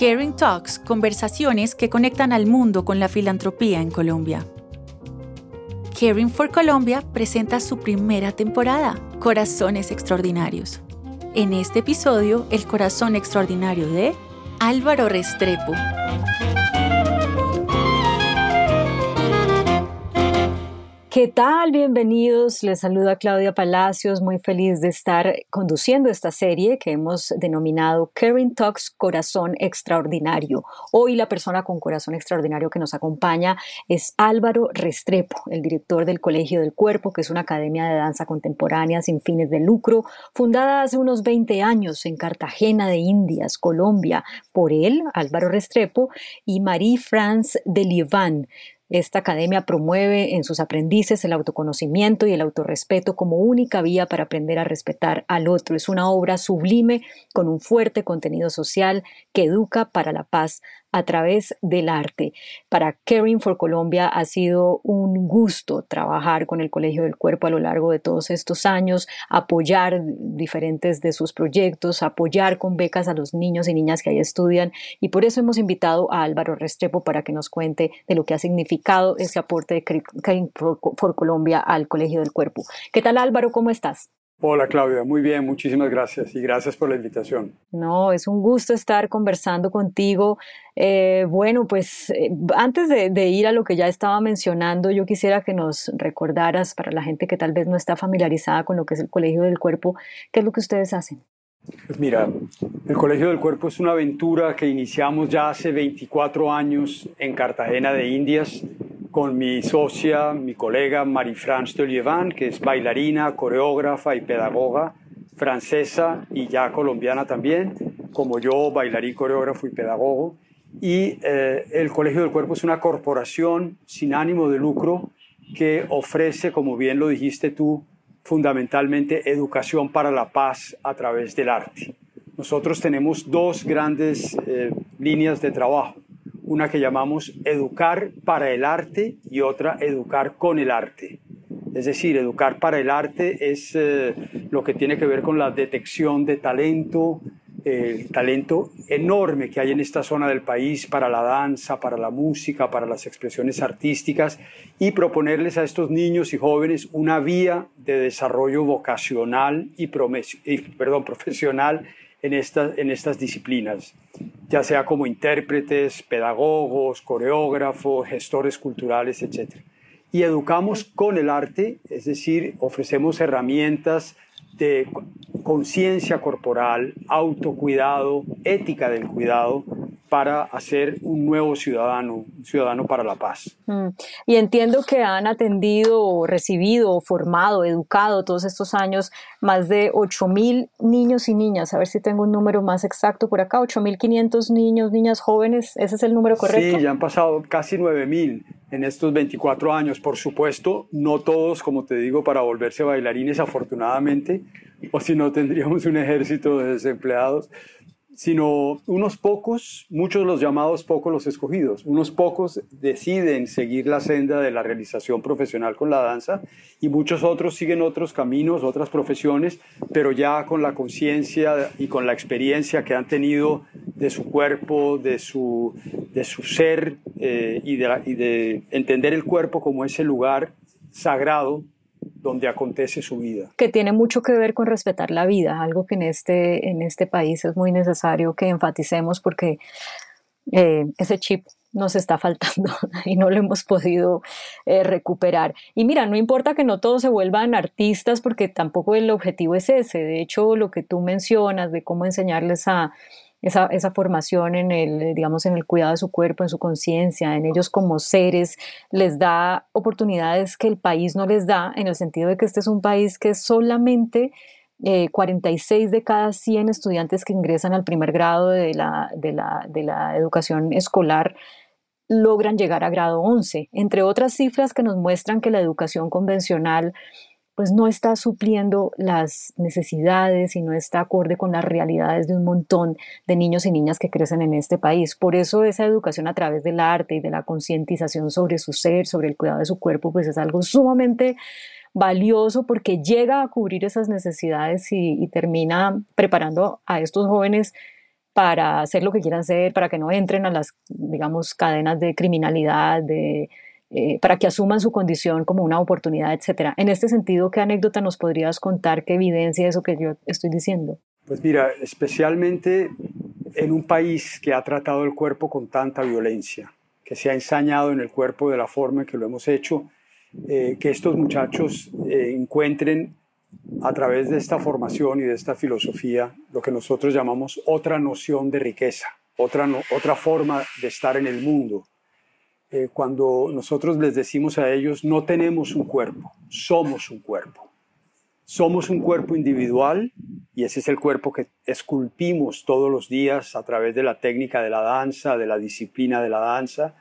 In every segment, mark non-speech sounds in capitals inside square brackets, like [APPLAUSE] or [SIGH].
Caring Talks, conversaciones que conectan al mundo con la filantropía en Colombia. Caring for Colombia presenta su primera temporada, Corazones Extraordinarios. En este episodio, el corazón extraordinario de Álvaro Restrepo. ¿Qué tal? Bienvenidos. Les saluda Claudia Palacios, muy feliz de estar conduciendo esta serie que hemos denominado Caring Talks Corazón Extraordinario. Hoy la persona con corazón extraordinario que nos acompaña es Álvaro Restrepo, el director del Colegio del Cuerpo, que es una academia de danza contemporánea sin fines de lucro, fundada hace unos 20 años en Cartagena de Indias, Colombia, por él, Álvaro Restrepo, y Marie-France de Lievan esta academia promueve en sus aprendices el autoconocimiento y el autorrespeto como única vía para aprender a respetar al otro. Es una obra sublime con un fuerte contenido social que educa para la paz a través del arte. Para Caring for Colombia ha sido un gusto trabajar con el Colegio del Cuerpo a lo largo de todos estos años, apoyar diferentes de sus proyectos, apoyar con becas a los niños y niñas que ahí estudian y por eso hemos invitado a Álvaro Restrepo para que nos cuente de lo que ha significado ese aporte de Caring for Colombia al Colegio del Cuerpo. ¿Qué tal Álvaro? ¿Cómo estás? Hola Claudia, muy bien, muchísimas gracias y gracias por la invitación. No, es un gusto estar conversando contigo. Eh, bueno, pues eh, antes de, de, ir a lo que ya estaba mencionando, yo quisiera que nos recordaras para la gente que tal vez no está familiarizada con lo que es el Colegio del Cuerpo, ¿qué es lo que ustedes hacen? Pues mira, el Colegio del Cuerpo es una aventura que iniciamos ya hace 24 años en Cartagena de Indias con mi socia, mi colega Marie-France Tolievan, que es bailarina, coreógrafa y pedagoga francesa y ya colombiana también, como yo, bailarín, coreógrafo y pedagogo. Y eh, el Colegio del Cuerpo es una corporación sin ánimo de lucro que ofrece, como bien lo dijiste tú, fundamentalmente educación para la paz a través del arte. Nosotros tenemos dos grandes eh, líneas de trabajo una que llamamos educar para el arte y otra educar con el arte. Es decir, educar para el arte es eh, lo que tiene que ver con la detección de talento, el talento enorme que hay en esta zona del país para la danza, para la música, para las expresiones artísticas y proponerles a estos niños y jóvenes una vía de desarrollo vocacional y, perdón, profesional en, en estas disciplinas, ya sea como intérpretes, pedagogos, coreógrafos, gestores culturales, etc. Y educamos con el arte, es decir, ofrecemos herramientas de conciencia corporal, autocuidado, ética del cuidado, para hacer un nuevo ciudadano, un ciudadano para la paz. Mm. Y entiendo que han atendido, recibido, formado, educado todos estos años más de 8.000 niños y niñas. A ver si tengo un número más exacto por acá, 8.500 niños, niñas jóvenes. ¿Ese es el número correcto? Sí, ya han pasado casi 9.000 en estos 24 años. Por supuesto, no todos, como te digo, para volverse bailarines, afortunadamente, o si no tendríamos un ejército de desempleados sino unos pocos, muchos los llamados pocos los escogidos, unos pocos deciden seguir la senda de la realización profesional con la danza y muchos otros siguen otros caminos, otras profesiones, pero ya con la conciencia y con la experiencia que han tenido de su cuerpo, de su, de su ser eh, y, de, y de entender el cuerpo como ese lugar sagrado donde acontece su vida. Que tiene mucho que ver con respetar la vida, algo que en este, en este país es muy necesario que enfaticemos porque eh, ese chip nos está faltando [LAUGHS] y no lo hemos podido eh, recuperar. Y mira, no importa que no todos se vuelvan artistas porque tampoco el objetivo es ese. De hecho, lo que tú mencionas de cómo enseñarles a esa, esa, formación en el, digamos, en el cuidado de su cuerpo, en su conciencia, en ellos como seres, les da oportunidades que el país no les da, en el sentido de que este es un país que solamente 46 eh, de cada 100 estudiantes que ingresan al primer grado de la, de la, de la educación escolar logran llegar a grado 11, entre otras cifras que nos muestran que la educación convencional pues no está supliendo las necesidades y no está acorde con las realidades de un montón de niños y niñas que crecen en este país. Por eso esa educación a través del arte y de la concientización sobre su ser, sobre el cuidado de su cuerpo, pues es algo sumamente valioso porque llega a cubrir esas necesidades y, termina preparando a estos jóvenes para hacer lo que quieran hacer, para que no entren a las, digamos, cadenas de criminalidad, de, eh, para que asuman su condición como una oportunidad, etcétera. En este sentido, ¿qué anécdota nos podrías contar que evidencia eso que yo estoy diciendo? Pues mira, especialmente en un país que ha tratado el cuerpo con tanta violencia, que se ha ensañado en el cuerpo de la forma en que lo hemos hecho, eh, que estos muchachos eh, encuentren a través de esta formación y de esta filosofía lo que nosotros llamamos otra noción de riqueza, otra, otra forma de estar en el mundo. Eh, cuando nosotros les decimos a ellos, no tenemos un cuerpo, somos un cuerpo. Somos un cuerpo individual y ese es el cuerpo que esculpimos todos los días a través de la técnica de la danza, de la disciplina de la danza,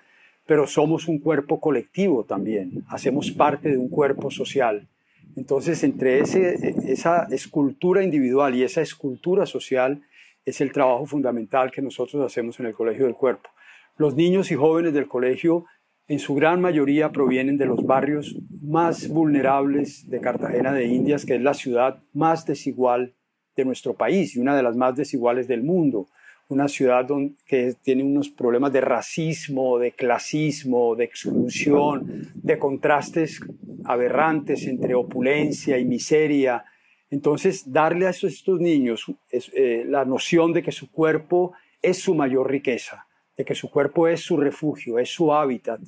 pero somos un cuerpo colectivo también, hacemos parte de un cuerpo social entonces, entre ese, esa escultura individual y esa escultura social es el trabajo fundamental que nosotros hacemos en el Colegio del Cuerpo. Los niños y jóvenes del colegio, en su gran mayoría, provienen de los barrios más vulnerables de Cartagena de Indias, que es la ciudad más desigual de nuestro país y una de las más desiguales del mundo una ciudad que tiene unos problemas de racismo, de clasismo, de exclusión, de contrastes aberrantes entre opulencia y miseria. Entonces, darle a estos niños eh, la noción de que su cuerpo es su mayor riqueza, de que su cuerpo es su refugio, es su hábitat,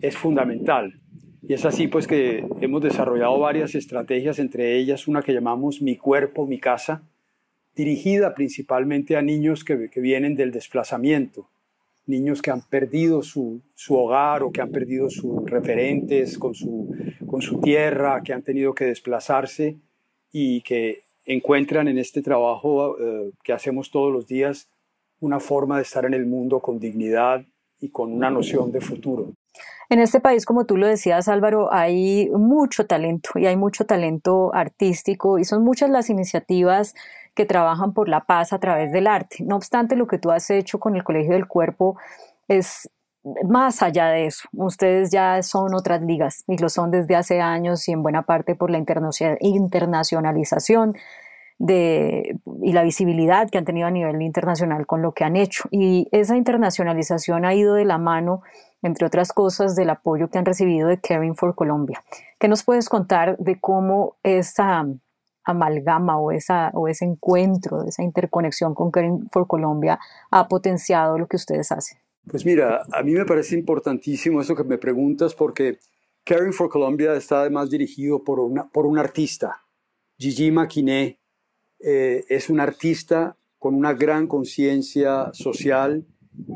es fundamental. Y es así pues que hemos desarrollado varias estrategias, entre ellas una que llamamos Mi cuerpo, mi casa, dirigida principalmente a niños que, vienen del desplazamiento, niños que han perdido su, hogar o que han perdido sus referentes con su, con su tierra, que han tenido que desplazarse y que encuentran en este trabajo eh, que hacemos todos los días una forma de estar en el mundo con dignidad y con una noción de futuro. En este país, como tú lo decías, Álvaro, hay mucho talento y hay mucho talento artístico y son muchas las iniciativas que trabajan por la paz a través del arte. No obstante, lo que tú has hecho con el Colegio del Cuerpo es más allá de eso. Ustedes ya son otras ligas y lo son desde hace años y en buena parte por la internacionalización de, y la visibilidad que han tenido a nivel internacional con lo que han hecho. Y esa internacionalización ha ido de la mano, entre otras cosas, del apoyo que han recibido de Caring for Colombia. ¿Qué nos puedes contar de cómo esa amalgama o, esa, o ese encuentro, esa interconexión con Caring for Colombia ha potenciado lo que ustedes hacen? Pues mira, a mí me parece importantísimo eso que me preguntas porque Caring for Colombia está además dirigido por, una, por un artista. Gigi Maquiné eh, es un artista con una gran conciencia social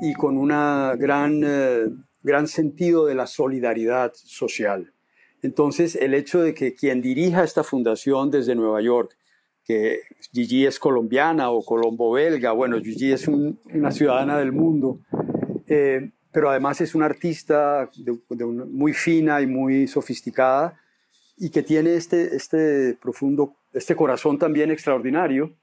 y con un gran, eh, gran sentido de la solidaridad social. Entonces, el hecho de que quien dirija esta fundación desde Nueva York, que Gigi es colombiana o colombo-belga, bueno, Gigi es una ciudadana del mundo, eh, pero además es una artista muy fina y muy sofisticada y que tiene este, este profundo, este corazón también extraordinario.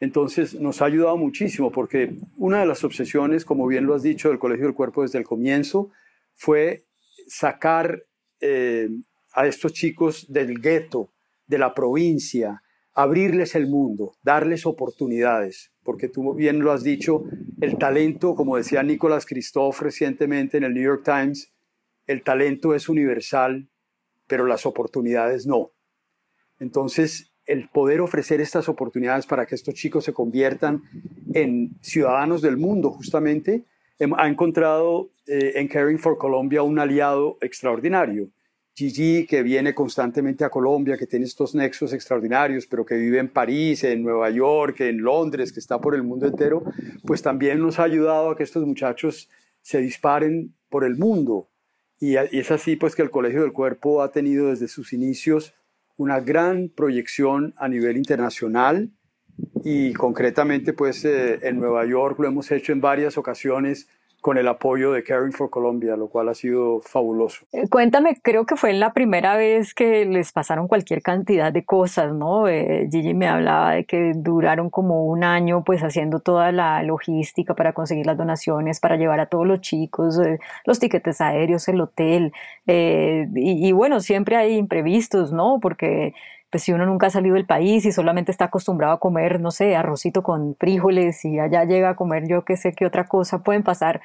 Entonces nos ha ayudado muchísimo porque una de las obsesiones, como bien lo has dicho, del Colegio del Cuerpo desde el comienzo fue sacar eh, a estos chicos del gueto, de la provincia, abrirles el mundo, darles oportunidades, porque tú bien lo has dicho, el talento, como decía Nicolás Christophe recientemente en el New York Times, el talento es universal, pero las oportunidades no. Entonces, el poder ofrecer estas oportunidades para que estos chicos se conviertan en ciudadanos del mundo, justamente, ha encontrado eh, en Caring for Colombia un aliado extraordinario. Gigi, que viene constantemente a Colombia, que tiene estos nexos extraordinarios, pero que vive en París, en Nueva York, en Londres, que está por el mundo entero, pues también nos ha ayudado a que estos muchachos se disparen por el mundo. Y es así pues que el Colegio del Cuerpo ha tenido desde sus inicios una gran proyección a nivel internacional y concretamente pues eh, en Nueva York lo hemos hecho en varias ocasiones con el apoyo de Caring for Colombia, lo cual ha sido fabuloso. Eh, cuéntame, creo que fue la primera vez que les pasaron cualquier cantidad de cosas, ¿no? Eh, Gigi me hablaba de que duraron como un año pues haciendo toda la logística para conseguir las donaciones, para llevar a todos los chicos, eh, los tiquetes aéreos, el hotel, y, y, bueno, siempre hay imprevistos, ¿no? Porque pues si uno nunca ha salido del país y solamente está acostumbrado a comer, no sé, arrocito con frijoles y allá llega a comer yo qué sé qué otra cosa, pueden pasar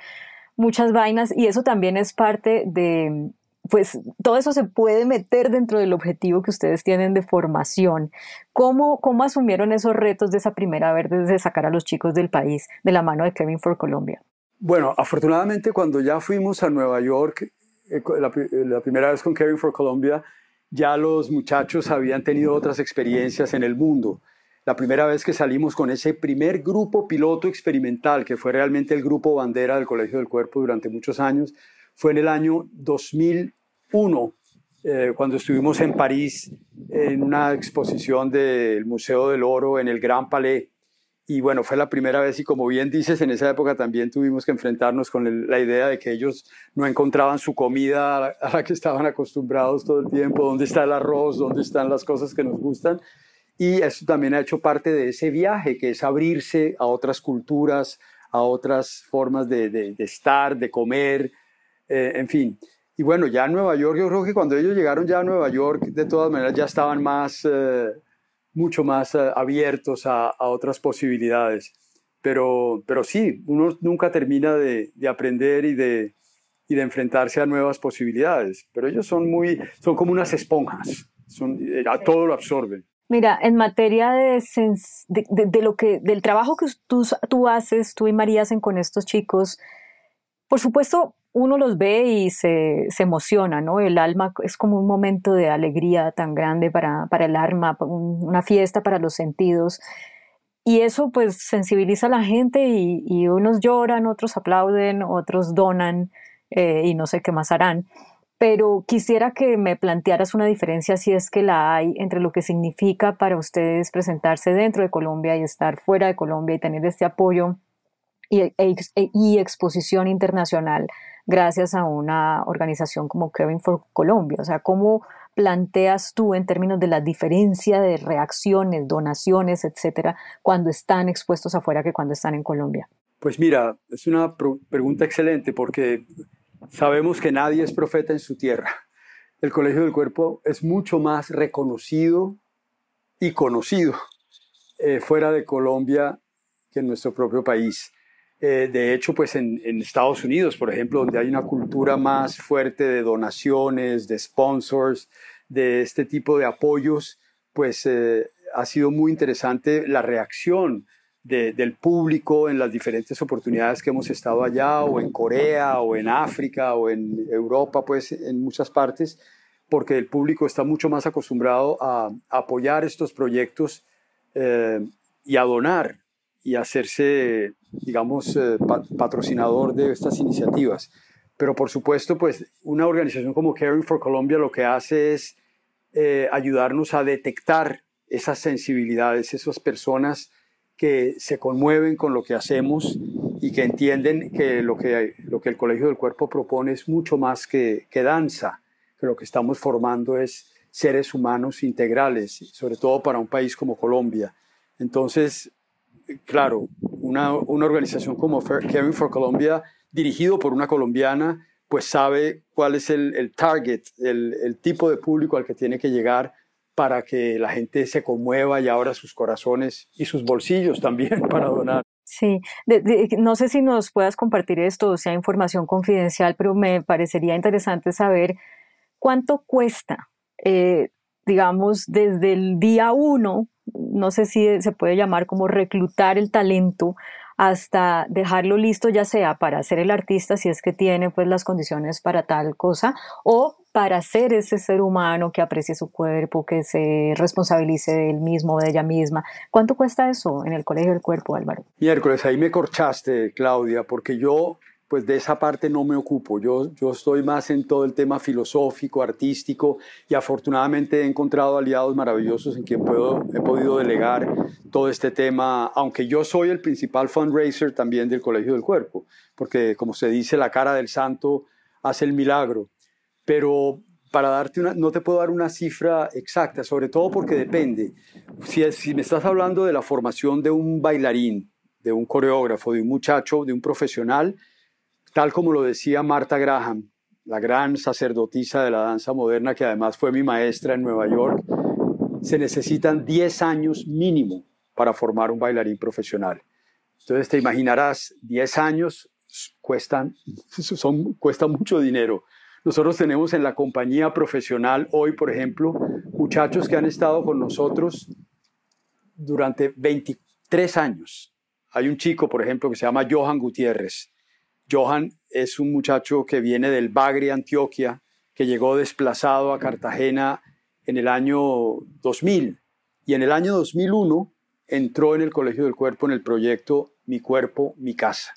muchas vainas y eso también es parte de, pues todo eso se puede meter dentro del objetivo que ustedes tienen de formación. ¿Cómo, cómo asumieron esos retos de esa primera vez de sacar a los chicos del país de la mano de Kevin for Colombia? Bueno, afortunadamente cuando ya fuimos a Nueva York, eh, la, primera vez con Kevin for Colombia, ya los muchachos habían tenido otras experiencias en el mundo. La primera vez que salimos con ese primer grupo piloto experimental, que fue realmente el grupo bandera del Colegio del Cuerpo durante muchos años, fue en el año 2001, eh, cuando estuvimos en París en una exposición del Museo del Oro en el Gran Palais y bueno, fue la primera vez y como bien dices, en esa época también tuvimos que enfrentarnos con la idea de que ellos no encontraban su comida a la, que estaban acostumbrados todo el tiempo, dónde está el arroz, dónde están las cosas que nos gustan. Y eso también ha hecho parte de ese viaje, que es abrirse a otras culturas, a otras formas de, de, estar, de comer, eh, en fin. Y bueno, ya en Nueva York, yo creo que cuando ellos llegaron ya a Nueva York, de todas maneras ya estaban más... Eh, mucho más eh, abiertos a, otras posibilidades. Pero, pero sí, uno nunca termina de, aprender y de, y de enfrentarse a nuevas posibilidades. Pero ellos son muy, son como unas esponjas, son, eh, a todo lo absorben. Mira, en materia de, de, lo que, del trabajo que tú, tú haces, tú y María hacen con estos chicos, por supuesto, uno los ve y se, emociona, ¿no? El alma es como un momento de alegría tan grande para, el alma, una fiesta para los sentidos. Y eso pues sensibiliza a la gente y, unos lloran, otros aplauden, otros donan eh, y no sé qué más harán. Pero quisiera que me plantearas una diferencia, si es que la hay, entre lo que significa para ustedes presentarse dentro de Colombia y estar fuera de Colombia y tener este apoyo y, e, e, y exposición internacional gracias a una organización como Caring for Colombia. O sea, ¿cómo planteas tú en términos de la diferencia de reacciones, donaciones, etcétera, cuando están expuestos afuera que cuando están en Colombia? Pues mira, es una pregunta excelente porque sabemos que nadie es profeta en su tierra. El Colegio del Cuerpo es mucho más reconocido y conocido eh, fuera de Colombia que en nuestro propio país. Eh, de hecho, pues en, Estados Unidos, por ejemplo, donde hay una cultura más fuerte de donaciones, de sponsors, de este tipo de apoyos, pues eh, ha sido muy interesante la reacción del público en las diferentes oportunidades que hemos estado allá, o en Corea, o en África, o en Europa, pues en muchas partes, porque el público está mucho más acostumbrado a, apoyar estos proyectos eh, y a donar y hacerse, digamos, eh, patrocinador de estas iniciativas. Pero por supuesto, pues una organización como Caring for Colombia lo que hace es eh, ayudarnos a detectar esas sensibilidades, esas personas que se conmueven con lo que hacemos y que entienden que lo que, lo que el Colegio del Cuerpo propone es mucho más que, que danza, que lo que estamos formando es seres humanos integrales, sobre todo para un país como Colombia. Entonces, claro, una, organización como Caring for Colombia, dirigido por una colombiana, pues sabe cuál es el, target, el, tipo de público al que tiene que llegar para que la gente se conmueva y abra sus corazones y sus bolsillos también [LAUGHS] para donar. Sí, no sé si nos puedas compartir esto, sea, información confidencial, pero me parecería interesante saber cuánto cuesta, eh, digamos, desde el día uno no sé si se puede llamar como reclutar el talento hasta dejarlo listo ya sea para ser el artista si es que tiene pues las condiciones para tal cosa o para ser ese ser humano que aprecie su cuerpo, que se responsabilice de él mismo o de ella misma. ¿Cuánto cuesta eso en el Colegio del Cuerpo, Álvaro? Miércoles, ahí me corchaste, Claudia, porque yo pues de esa parte no me ocupo. Yo, yo estoy más en todo el tema filosófico, artístico y afortunadamente he encontrado aliados maravillosos en quien puedo, he podido delegar todo este tema, aunque yo soy el principal fundraiser también del Colegio del Cuerpo, porque como se dice, la cara del santo hace el milagro. Pero para darte una, no te puedo dar una cifra exacta, sobre todo porque depende. Si, si me estás hablando de la formación de un bailarín, de un coreógrafo, de un muchacho, de un profesional, tal como lo decía Marta Graham, la gran sacerdotisa de la danza moderna, que además fue mi maestra en Nueva York, se necesitan 10 años mínimo para formar un bailarín profesional. Entonces te imaginarás, 10 años cuestan, [LAUGHS] son, cuesta mucho dinero. Nosotros tenemos en la compañía profesional hoy, por ejemplo, muchachos que han estado con nosotros durante 23 años. Hay un chico, por ejemplo, que se llama Johan Gutiérrez. Johan es un muchacho que viene del Bagre, Antioquia, que llegó desplazado a Cartagena en el año 2000 y en el año 2001 entró en el Colegio del Cuerpo en el proyecto Mi Cuerpo, Mi Casa.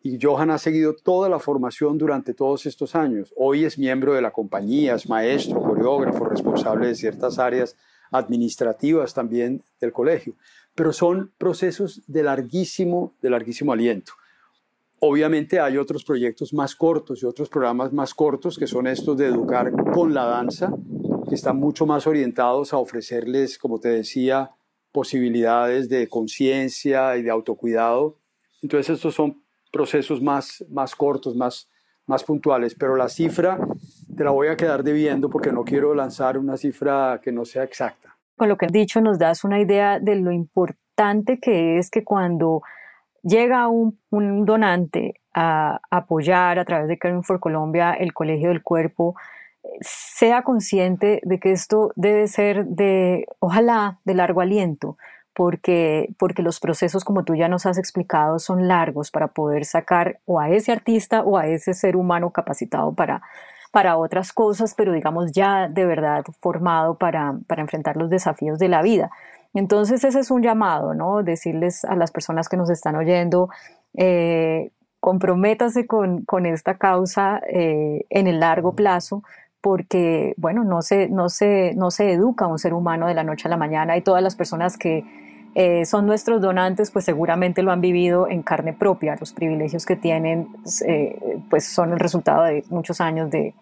Y Johan ha seguido toda la formación durante todos estos años. Hoy es miembro de la compañía, es maestro, coreógrafo, responsable de ciertas áreas administrativas también del colegio. Pero son procesos de larguísimo, de larguísimo aliento. Obviamente hay otros proyectos más cortos y otros programas más cortos que son estos de educar con la danza, que están mucho más orientados a ofrecerles, como te decía, posibilidades de conciencia y de autocuidado. Entonces estos son procesos más, más cortos, más, más puntuales, pero la cifra te la voy a quedar debiendo porque no quiero lanzar una cifra que no sea exacta. Con lo que has dicho nos das una idea de lo importante que es que cuando llega un, donante a apoyar a través de Caring for Colombia el Colegio del Cuerpo, sea consciente de que esto debe ser de, ojalá, de largo aliento, porque, porque los procesos, como tú ya nos has explicado, son largos para poder sacar o a ese artista o a ese ser humano capacitado para, para otras cosas, pero digamos ya de verdad formado para, para enfrentar los desafíos de la vida. Entonces ese es un llamado, ¿no? Decirles a las personas que nos están oyendo, eh, comprométase con, esta causa eh, en el largo plazo, porque, bueno, no se, no, se, no se educa a un ser humano de la noche a la mañana y todas las personas que eh, son nuestros donantes, pues seguramente lo han vivido en carne propia. Los privilegios que tienen, eh, pues son el resultado de muchos años de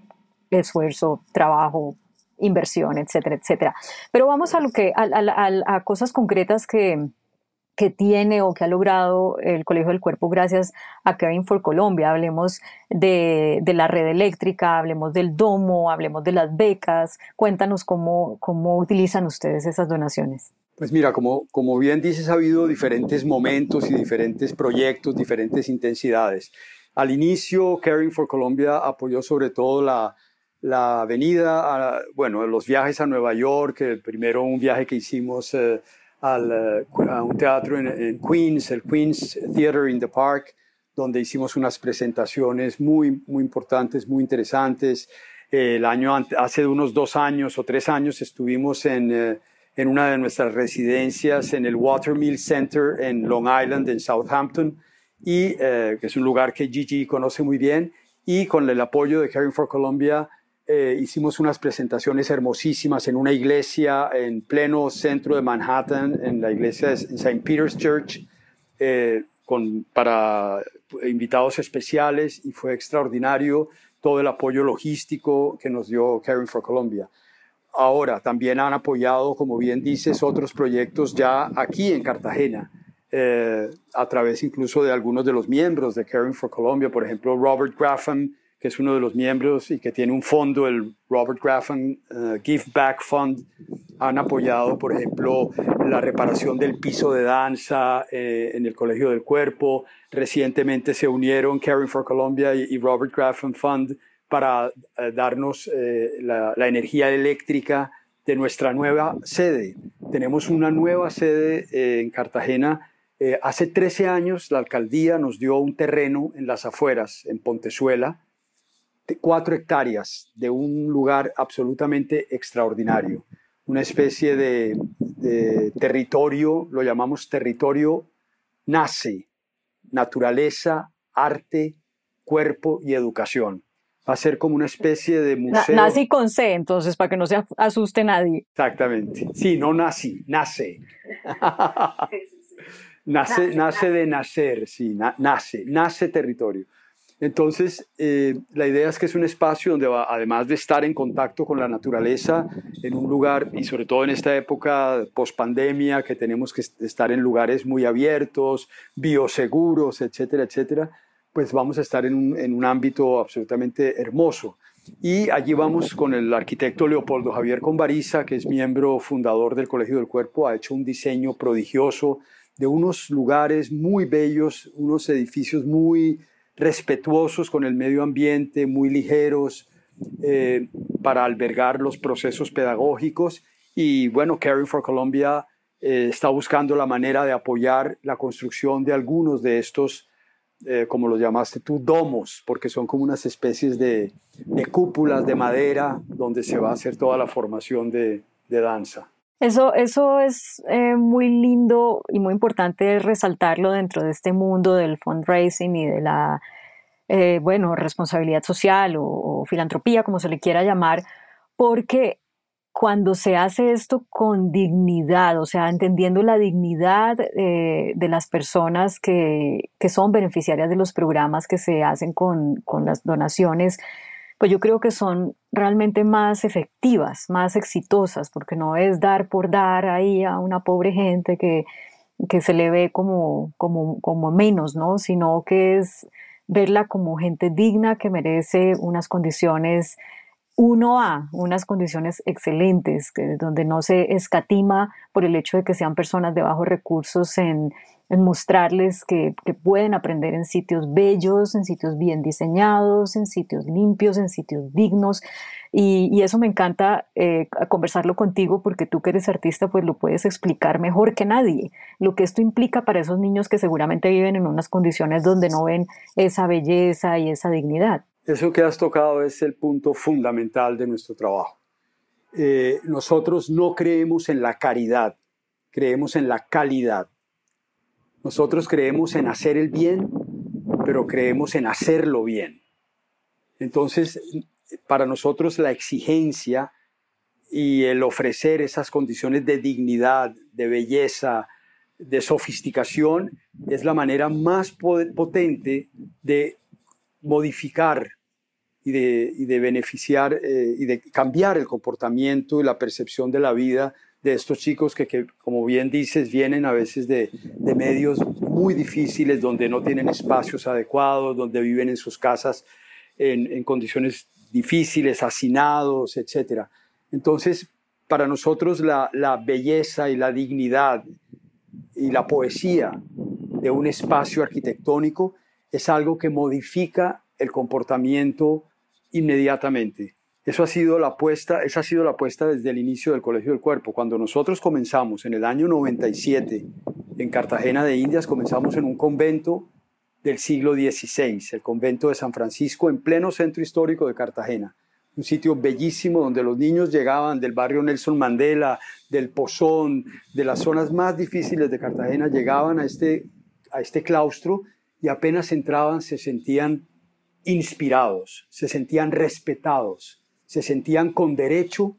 esfuerzo, trabajo, inversión, etcétera, etcétera. Pero vamos a lo que, a cosas concretas que, que tiene o que ha logrado el Colegio del Cuerpo gracias a Caring for Colombia. Hablemos de, la red eléctrica, hablemos del domo, hablemos de las becas. Cuéntanos cómo, cómo utilizan ustedes esas donaciones. Pues mira, como, como bien dices, ha habido diferentes momentos y diferentes proyectos, diferentes intensidades. Al inicio, Caring for Colombia apoyó sobre todo la, la avenida, bueno, los viajes a Nueva York, el primero un viaje que hicimos eh, al, eh, a un teatro en, Queens, el Queens Theater in the Park, donde hicimos unas presentaciones muy, muy importantes, muy interesantes. el año, hace unos dos años o tres años estuvimos en, eh, en una de nuestras residencias en el Watermill Center en Long Island, en Southampton, y, que es un lugar que Gigi conoce muy bien, y con el apoyo de Caring for Colombia eh, hicimos unas presentaciones hermosísimas en una iglesia en pleno centro de Manhattan, en la iglesia de St. Peter's Church, eh, con, para invitados especiales y fue extraordinario todo el apoyo logístico que nos dio Caring for Colombia. Ahora, también han apoyado, como bien dices, otros proyectos ya aquí en Cartagena, eh, a través incluso de algunos de los miembros de Caring for Colombia, por ejemplo, Robert Graffam, que es uno de los miembros y que tiene un fondo, el Robert Graffan uh, Give Back Fund, han apoyado, por ejemplo, la reparación del piso de danza eh, en el Colegio del Cuerpo. Recientemente se unieron Caring for Colombia y, Robert Graffan Fund para eh, darnos la, la, energía eléctrica de nuestra nueva sede. Tenemos una nueva sede en Cartagena. hace 13 años la alcaldía nos dio un terreno en las afueras, en Pontezuela, cuatro hectáreas de un lugar absolutamente extraordinario, una especie de, territorio, lo llamamos territorio nace, naturaleza, arte, cuerpo y educación. Va a ser como una especie de museo. nace con C, entonces, para que no se asuste nadie. Exactamente. Sí, no nací, [LAUGHS] nace. nace, nace de nacer, sí, nace, nace territorio. Entonces, eh, la idea es que es un espacio donde, además de estar en contacto con la naturaleza, en un lugar, y sobre todo en esta época post-pandemia, que tenemos que estar en lugares muy abiertos, bioseguros, etcétera, etcétera, pues vamos a estar en un, ámbito absolutamente hermoso. Y allí vamos con el arquitecto Leopoldo Javier Convariza, que es miembro fundador del Colegio del Cuerpo, ha hecho un diseño prodigioso de unos lugares muy bellos, unos edificios muy respetuosos con el medio ambiente, muy ligeros eh, para albergar los procesos pedagógicos. Y bueno, Caring for Colombia eh, está buscando la manera de apoyar la construcción de algunos de estos, eh, como los llamaste tú, domos, porque son como unas especies de, cúpulas de madera donde se va a hacer toda la formación de, danza. Eso, eso es muy lindo y muy importante resaltarlo dentro de este mundo del fundraising y de la eh, bueno, responsabilidad social o, filantropía, como se le quiera llamar, porque cuando se hace esto con dignidad, o sea, entendiendo la dignidad eh, de las personas que, son beneficiarias de los programas que se hacen con, las donaciones, pues yo creo que son realmente más efectivas, más exitosas, porque no es dar por dar ahí a una pobre gente que, que se le ve como, como, como menos, ¿no? Sino que es verla como gente digna que merece unas condiciones 1A, unas condiciones excelentes, que, donde no se escatima por el hecho de que sean personas de bajos recursos en, mostrarles que, pueden aprender en sitios bellos, en sitios bien diseñados, en sitios limpios, en sitios dignos. Y, eso me encanta eh, conversarlo contigo porque tú que eres artista pues lo puedes explicar mejor que nadie. Lo que esto implica para esos niños que seguramente viven en unas condiciones donde no ven esa belleza y esa dignidad. Eso que has tocado es el punto fundamental de nuestro trabajo. Eh, nosotros no creemos en la caridad, creemos en la calidad. Nosotros creemos en hacer el bien, pero creemos en hacerlo bien. Entonces, para nosotros la exigencia y el ofrecer esas condiciones de dignidad, de belleza, de sofisticación, es la manera más potente de modificar y de, beneficiar eh, y de cambiar el comportamiento y la percepción de la vida de estos chicos que, como bien dices, vienen a veces de, medios muy difíciles, donde no tienen espacios adecuados, donde viven en sus casas en, condiciones difíciles, hacinados, etc. Entonces, para nosotros la, la belleza y la dignidad y la poesía de un espacio arquitectónico es algo que modifica el comportamiento inmediatamente. Eso ha sido la apuesta, esa ha sido la apuesta desde el inicio del Colegio del Cuerpo. Cuando nosotros comenzamos en el año 97 en Cartagena de Indias, comenzamos en un convento del siglo XVI, el convento de San Francisco, en pleno centro histórico de Cartagena. Un sitio bellísimo donde los niños llegaban del barrio Nelson Mandela, del Pozón, de las zonas más difíciles de Cartagena, llegaban a este, a este claustro y apenas entraban se sentían inspirados, se sentían respetados, se sentían con derecho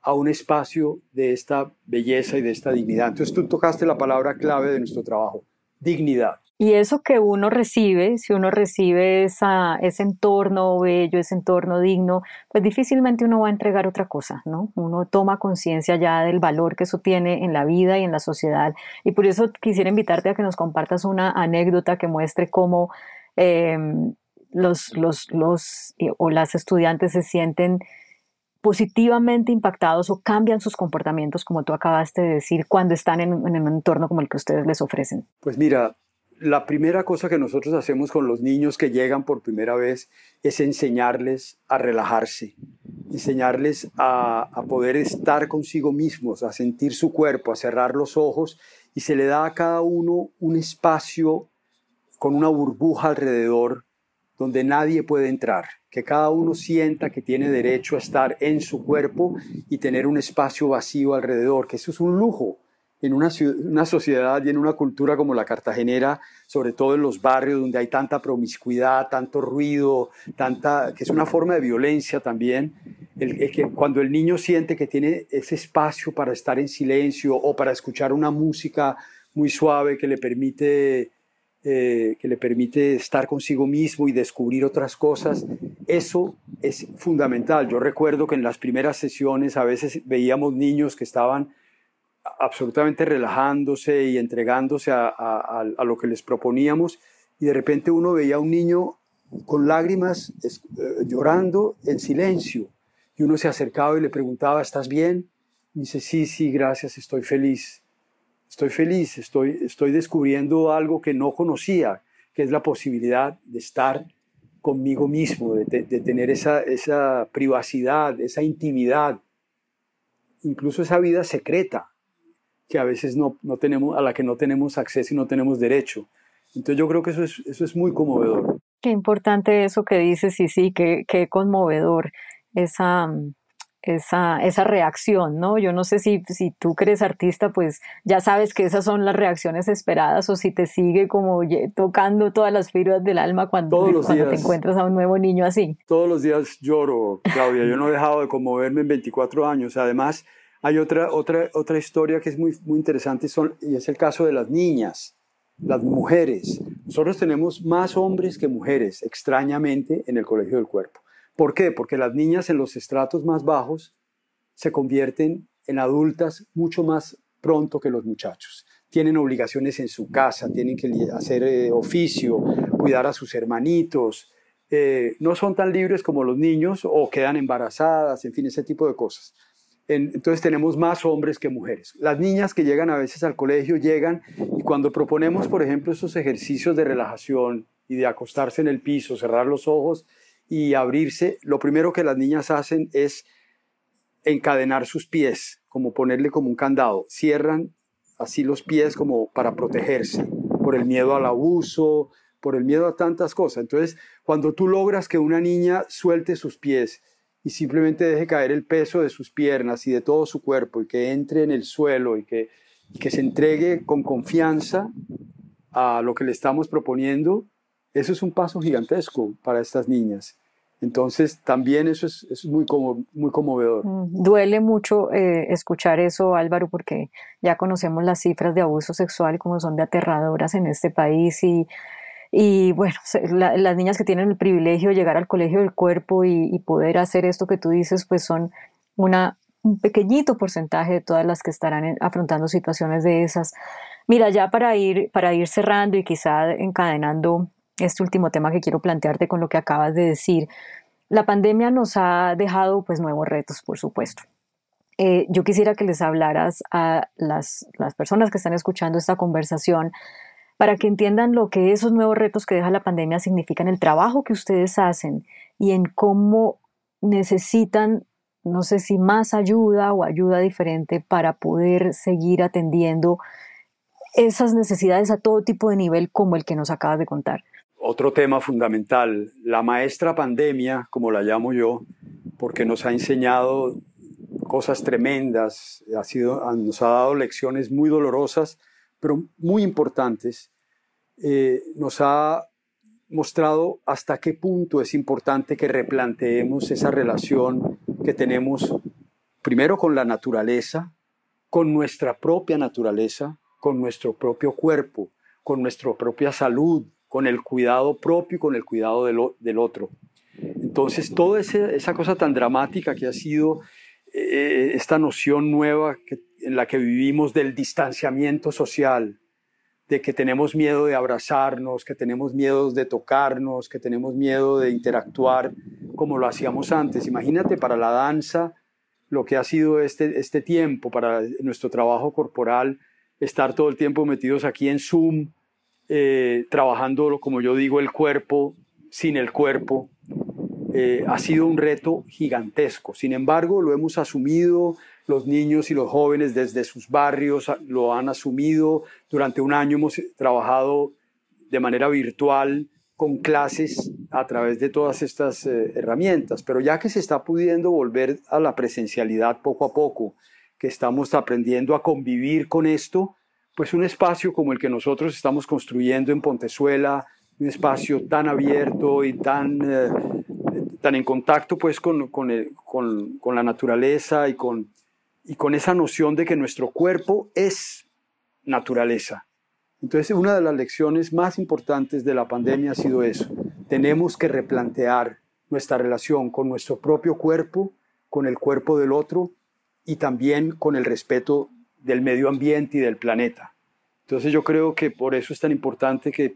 a un espacio de esta belleza y de esta dignidad. Entonces tú tocaste la palabra clave de nuestro trabajo, dignidad. Y eso que uno recibe, si uno recibe esa, ese entorno bello, ese entorno digno, pues difícilmente uno va a entregar otra cosa, ¿no? Uno toma conciencia ya del valor que eso tiene en la vida y en la sociedad. Y por eso quisiera invitarte a que nos compartas una anécdota que muestre cómo em, los, los, los eh, o las estudiantes se sienten positivamente impactados o cambian sus comportamientos, como tú acabaste de decir, cuando están en, en, un entorno como el que ustedes les ofrecen? Pues mira, la primera cosa que nosotros hacemos con los niños que llegan por primera vez es enseñarles a relajarse, enseñarles a, a poder estar consigo mismos, a sentir su cuerpo, a cerrar los ojos y se le da a cada uno un espacio con una burbuja alrededor donde nadie puede entrar, que cada uno sienta que tiene derecho a estar en su cuerpo y tener un espacio vacío alrededor, que eso es un lujo en una, sociedad y en una cultura como la cartagenera, sobre todo en los barrios donde hay tanta promiscuidad, tanto ruido, tanta, que es una forma de violencia también, el, que cuando el niño siente que tiene ese espacio para estar en silencio o para escuchar una música muy suave que le permite eh, que le permite estar consigo mismo y descubrir otras cosas, eso es fundamental. Yo recuerdo que en las primeras sesiones a veces veíamos niños que estaban absolutamente relajándose y entregándose a, lo que les proponíamos y de repente uno veía a un niño con lágrimas, eh, llorando en silencio. Y uno se acercaba y le preguntaba, ¿estás bien? Y dice, sí, sí, gracias, estoy feliz. Estoy feliz, estoy, estoy descubriendo algo que no conocía, que es la posibilidad de estar conmigo mismo, de, tener esa, esa privacidad, esa intimidad, incluso esa vida secreta que a veces no, no, tenemos, a la que no tenemos acceso y no tenemos derecho. Entonces yo creo que eso es, eso es muy conmovedor. Qué importante eso que dices y sí, qué, qué conmovedor esa, esa, esa reacción, ¿no? Yo no sé si, si tú que eres artista, pues ya sabes que esas son las reacciones esperadas o si te sigue como tocando todas las fibras del alma cuando, cuando te encuentras a un nuevo niño así. Todos los días lloro, Claudia. Yo no he dejado de conmoverme en 24 años. Además, hay otra, otra, otra historia que es muy, muy interesante son, y es el caso de las niñas, las mujeres. Nosotros tenemos más hombres que mujeres, extrañamente, en el Colegio del Cuerpo. ¿Por qué? Porque las niñas en los estratos más bajos se convierten en adultas mucho más pronto que los muchachos. Tienen obligaciones en su casa, tienen que hacer eh, oficio, cuidar a sus hermanitos, eh, no son tan libres como los niños o quedan embarazadas, en fin, ese tipo de cosas. entonces tenemos más hombres que mujeres. Las niñas que llegan a veces al colegio llegan y cuando proponemos, por ejemplo, esos ejercicios de relajación y de acostarse en el piso, cerrar los ojos y abrirse, lo primero que las niñas hacen es encadenar sus pies, como ponerle como un candado. Cierran así los pies como para protegerse, por el miedo al abuso, por el miedo a tantas cosas. Entonces, cuando tú logras que una niña suelte sus pies y simplemente deje caer el peso de sus piernas y de todo su cuerpo y que entre en el suelo y que, que se entregue con confianza a lo que le estamos proponiendo, eso es un paso gigantesco para estas niñas. Entonces, también eso es, muy, como, muy conmovedor. Mm, duele mucho eh, escuchar eso, Álvaro, porque ya conocemos las cifras de abuso sexual como son de aterradoras en este país y, y bueno, las niñas que tienen el privilegio de llegar al colegio del cuerpo y, poder hacer esto que tú dices, pues son un pequeñito porcentaje de todas las que estarán afrontando situaciones de esas. Mira, ya para ir, para ir cerrando y quizá encadenando este último tema que quiero plantearte con lo que acabas de decir. La pandemia nos ha dejado pues nuevos retos, por supuesto. Eh, yo quisiera que les hablaras a las, personas que están escuchando esta conversación para que entiendan lo que esos nuevos retos que deja la pandemia significan el trabajo que ustedes hacen y en cómo necesitan, no sé si más ayuda o ayuda diferente para poder seguir atendiendo esas necesidades a todo tipo de nivel como el que nos acabas de contar otro tema fundamental, la maestra pandemia, como la llamo yo, porque nos ha enseñado cosas tremendas, ha sido, nos ha dado lecciones muy dolorosas, pero muy importantes. Eh, nos ha mostrado hasta qué punto es importante que replanteemos esa relación que tenemos primero con la naturaleza, con nuestra propia naturaleza, con nuestro propio cuerpo, con nuestra propia salud, con el cuidado propio y con el cuidado del, otro. Entonces, toda esa cosa tan dramática que ha sido eh, esta noción nueva en la que vivimos del distanciamiento social, de que tenemos miedo de abrazarnos, que tenemos miedo de tocarnos, que tenemos miedo de interactuar como lo hacíamos antes. Imagínate para la danza lo que ha sido este, este tiempo, para nuestro trabajo corporal, estar todo el tiempo metidos aquí en Zoom, eh, trabajando, como yo digo, el cuerpo sin el cuerpo, eh, ha sido un reto gigantesco. Sin embargo, lo hemos asumido, los niños y los jóvenes desde sus barrios lo han asumido. Durante un año hemos trabajado de manera virtual con clases a través de todas estas eh, herramientas, pero ya que se está pudiendo volver a la presencialidad poco a poco, que estamos aprendiendo a convivir con esto, pues un espacio como el que nosotros estamos construyendo en Pontezuela, un espacio tan abierto y tan, eh, tan en contacto pues con, con, con, la naturaleza y con, y con esa noción de que nuestro cuerpo es naturaleza. Entonces, una de las lecciones más importantes de la pandemia ha sido eso. Tenemos que replantear nuestra relación con nuestro propio cuerpo, con el cuerpo del otro y también con el respeto del medio ambiente y del planeta. Entonces yo creo que por eso es tan importante que,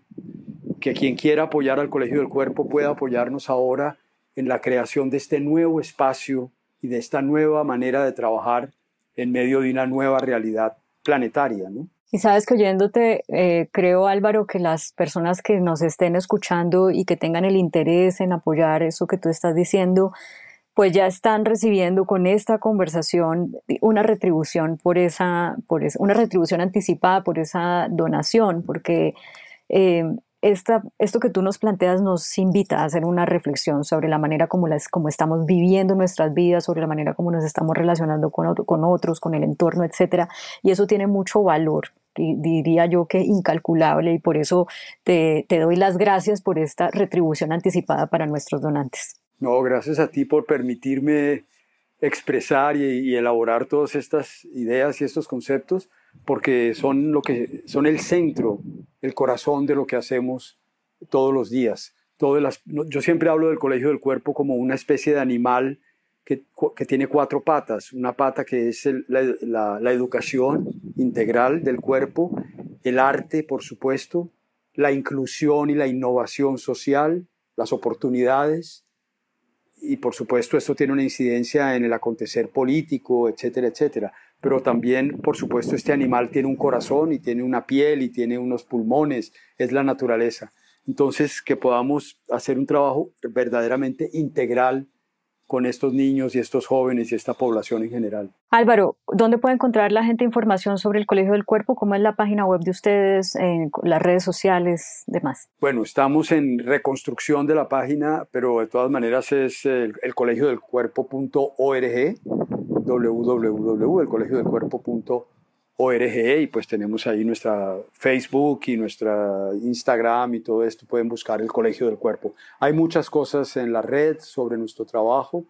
que quien quiera apoyar al Colegio del Cuerpo pueda apoyarnos ahora en la creación de este nuevo espacio y de esta nueva manera de trabajar en medio de una nueva realidad planetaria, ¿no? Y sabes que oyéndote, eh, creo Álvaro que las personas que nos estén escuchando y que tengan el interés en apoyar eso que tú estás diciendo, pues ya están recibiendo con esta conversación una retribución por esa, por una retribución anticipada por esa donación, porque eh, esta, esto que tú nos planteas nos invita a hacer una reflexión sobre la manera como, las, como estamos viviendo nuestras vidas, sobre la manera como nos estamos relacionando con, con otros, con el entorno, etc. Y eso tiene mucho valor, diría yo que incalculable, y por eso te doy las gracias por esta retribución anticipada para nuestros donantes. No, gracias a ti por permitirme expresar y, elaborar todas estas ideas y estos conceptos, porque son, lo que, son el centro, el corazón de lo que hacemos todos los días. Todas las, yo siempre hablo del colegio del cuerpo como una especie de animal que, que tiene cuatro patas. Una pata que es la, la educación integral del cuerpo, el arte, por supuesto, la inclusión y la innovación social, las oportunidades, y por supuesto esto tiene una incidencia en el acontecer político, etcétera, etcétera. Pero también, por supuesto, este animal tiene un corazón y tiene una piel y tiene unos pulmones, es la naturaleza. Entonces, que podamos hacer un trabajo verdaderamente integral con estos niños y estos jóvenes y esta población en general. Álvaro, ¿dónde puede encontrar la gente información sobre el Colegio del Cuerpo? ¿Cómo es la página web de ustedes, en las redes sociales, demás? Bueno, estamos en reconstrucción de la página, pero de todas maneras es el, el colegio del cuerpo.org, www.elcolegiodelcuerpo.org ORG y pues tenemos ahí nuestra Facebook y nuestra Instagram y todo esto. Pueden buscar el Colegio del Cuerpo. Hay muchas cosas en la red sobre nuestro trabajo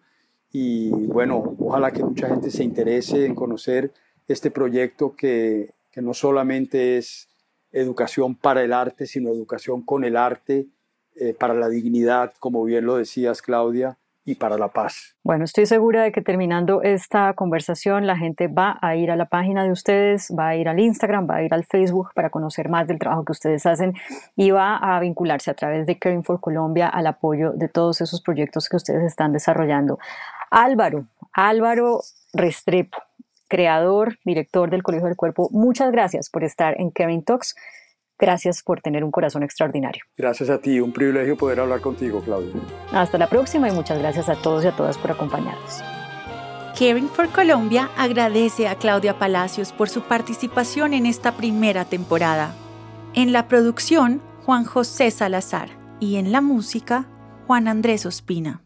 y bueno, ojalá que mucha gente se interese en conocer este proyecto que, que no solamente es educación para el arte, sino educación con el arte, eh, para la dignidad, como bien lo decías, Claudia, y para la paz. Bueno, estoy segura de que terminando esta conversación la gente va a ir a la página de ustedes, va a ir al Instagram, va a ir al Facebook para conocer más del trabajo que ustedes hacen y va a vincularse a través de Caring for Colombia al apoyo de todos esos proyectos que ustedes están desarrollando. Álvaro, Álvaro Restrepo, creador, director del Colegio del Cuerpo, muchas gracias por estar en Caring Talks. Gracias por tener un corazón extraordinario. Gracias a ti, un privilegio poder hablar contigo, Claudia. Hasta la próxima y muchas gracias a todos y a todas por acompañarnos. Caring for Colombia agradece a Claudia Palacios por su participación en esta primera temporada. En la producción, Juan José Salazar y en la música, Juan Andrés Ospina.